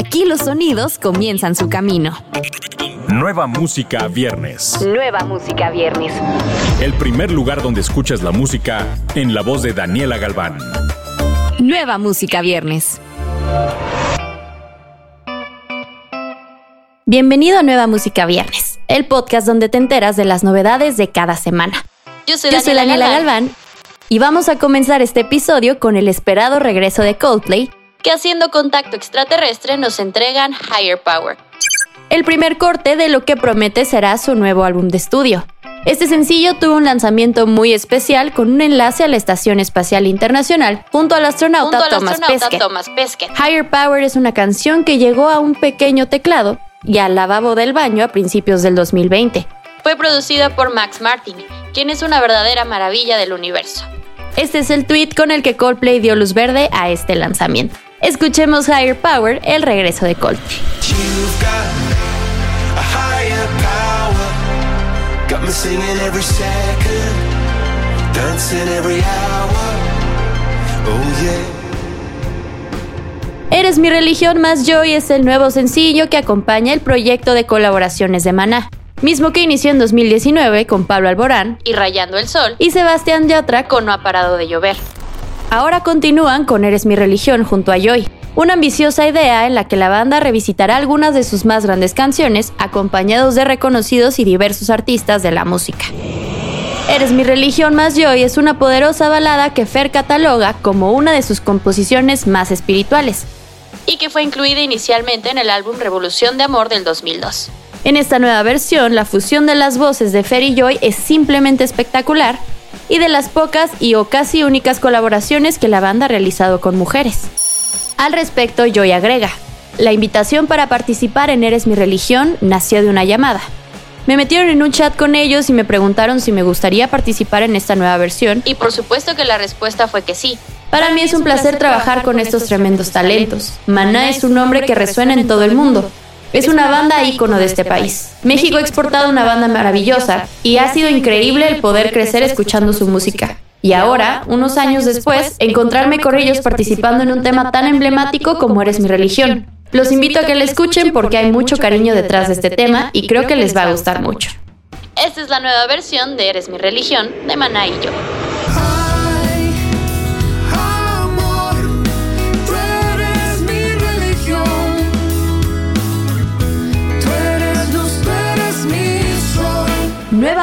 Aquí los sonidos comienzan su camino. Nueva música viernes. Nueva música viernes. El primer lugar donde escuchas la música en la voz de Daniela Galván. Nueva música viernes. Bienvenido a Nueva Música Viernes, el podcast donde te enteras de las novedades de cada semana. Yo soy, Yo soy Daniela Galván y vamos a comenzar este episodio con el esperado regreso de Coldplay, que haciendo contacto extraterrestre nos entregan Higher Power. el primer corte de lo que promete será su nuevo álbum de estudio. Este sencillo tuvo un lanzamiento muy especial con un enlace a la Estación Espacial Internacional junto al astronauta, Junto al Thomas, astronauta Pesquet. Thomas Pesquet. Higher Power es una canción que llegó a un pequeño teclado y al lavabo del baño a principios del 2020. Fue producida por Max Martin, quien es una verdadera maravilla del universo. Este es el tweet con el que Coldplay dio luz verde a este lanzamiento. Escuchemos Higher Power, el regreso de Coldplay. Oh. Eres mi religión más Joy es el nuevo sencillo que acompaña el proyecto de colaboraciones de Maná, mismo que inició en 2019 con Pablo Alborán Y Rayando el Sol, y Sebastián Yatra con No ha parado de llover. Ahora continúan con Eres mi religión junto a Joy, una ambiciosa idea en la que la banda revisitará algunas de sus más grandes canciones acompañados de reconocidos y diversos artistas de la música. Eres mi religión más Joy es una poderosa balada que Fer cataloga como una de sus composiciones más espirituales. Y que fue incluida inicialmente en el álbum Revolución de Amor del 2002. En esta nueva versión, la fusión de las voces de Fer y Joy es simplemente espectacular y de las pocas y o casi únicas colaboraciones que la banda ha realizado con mujeres. Al respecto, Joy agrega, la invitación para participar en Eres mi religión nació de una llamada. Me metieron en un chat con ellos y me preguntaron si me gustaría participar en esta nueva versión. Y por supuesto que la respuesta fue que sí. Para mí es un placer trabajar con estos tremendos talentos. Maná es un nombre que resuena en todo el mundo. Es una banda ícono de este país. México ha exportado una banda maravillosa y ha sido increíble el poder crecer escuchando su música. Y ahora, unos años después, encontrarme con ellos participando en un tema tan emblemático como Eres mi religión. Los invito a que la escuchen porque hay mucho cariño detrás de este tema y creo que les va a gustar mucho. Esta es la nueva versión de Eres mi religión de Maná y yo.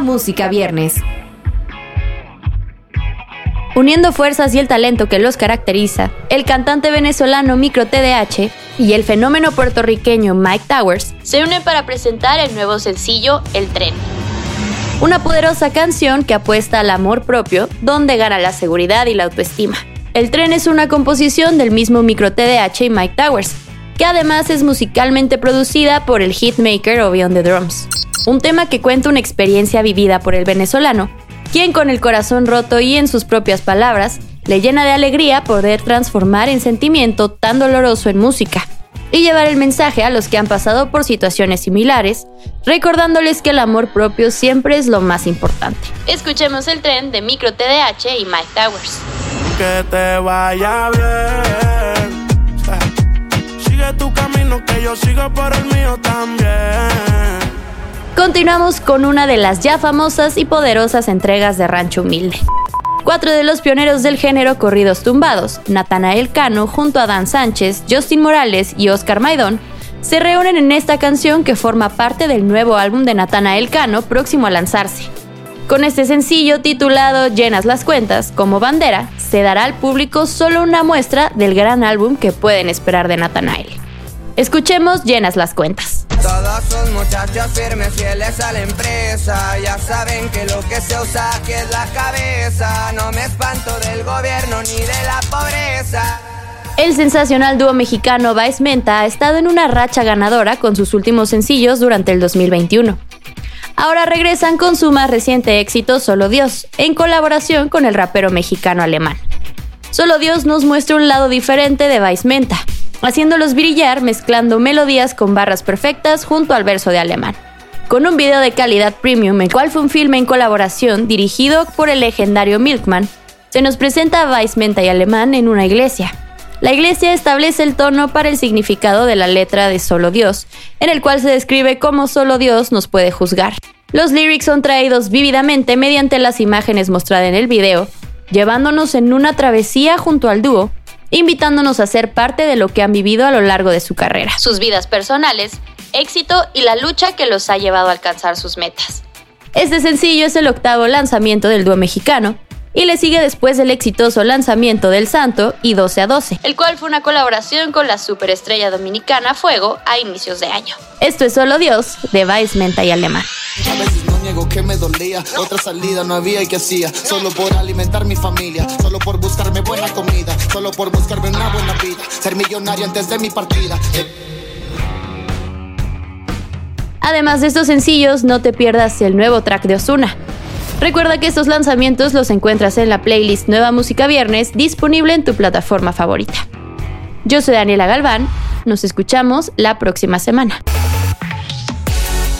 Música viernes. Uniendo fuerzas y el talento que los caracteriza, el cantante venezolano Micro TDH y el fenómeno puertorriqueño Mike Towers, Se unen para presentar el nuevo sencillo El Tren. una poderosa canción que apuesta al amor propio, donde gana la seguridad y la autoestima. El tren es una composición del mismo Micro TDH y Mike Towers, que además es musicalmente producida por el hitmaker Obi on the Drums. Un tema que cuenta una experiencia vivida por el venezolano, quien con el corazón roto y en sus propias palabras, le llena de alegría poder transformar en sentimiento tan doloroso en música y llevar el mensaje a los que han pasado por situaciones similares, recordándoles que el amor propio siempre es lo más importante. Escuchemos El Tren de Micro TDH y Mike Towers. que te vaya bien. Sigue tu camino, que yo sigo por el mío también. Continuamos con una de las ya famosas y poderosas entregas de Rancho Humilde. Cuatro de los pioneros del género corridos tumbados, Natanael Cano junto a Dan Sánchez, Justin Morales y Oscar Maidón, se reúnen en esta canción que forma parte del nuevo álbum de Natanael Cano próximo a lanzarse. Con este sencillo titulado Llenas las cuentas como bandera, se dará al público solo una muestra del gran álbum que pueden esperar de Natanael. Escuchemos Llenas las cuentas. Todos son muchachos firmes, fieles a la empresa. Ya saben que lo que se usa aquí es la cabeza. No me espanto del gobierno ni de la pobreza. El sensacional dúo mexicano Vice Menta ha estado en una racha ganadora con sus últimos sencillos durante el 2021. Ahora regresan con su más reciente éxito Solo Dios, en colaboración con el rapero mexicano alemán. Solo Dios nos muestra un lado diferente de Vice Menta, haciéndolos brillar mezclando melodías con barras perfectas junto al verso de alemán. Con un video de calidad premium, el cual fue un filme en colaboración dirigido por el legendario Milkman, se nos presenta a y Alemán en una iglesia. La iglesia establece el tono para el significado de la letra de Solo Dios, en el cual se describe cómo solo Dios nos puede juzgar. Los lyrics son traídos vívidamente mediante las imágenes mostradas en el video, llevándonos en una travesía junto al dúo, invitándonos a ser parte de lo que han vivido a lo largo de su carrera. Sus vidas personales, éxito y la lucha que los ha llevado a alcanzar sus metas. Este sencillo es el octavo lanzamiento del dúo mexicano, y le sigue después el exitoso lanzamiento del Santo y 12 a 12, el cual fue una colaboración con la superestrella dominicana Fuego a inicios de año. Esto es Solo Dios de Vice Menta y Alemán. Además de estos sencillos, no te pierdas el nuevo track de Osuna. Recuerda que estos lanzamientos los encuentras en la playlist Nueva Música Viernes disponible en tu plataforma favorita. Yo soy Daniela Galván, nos escuchamos la próxima semana.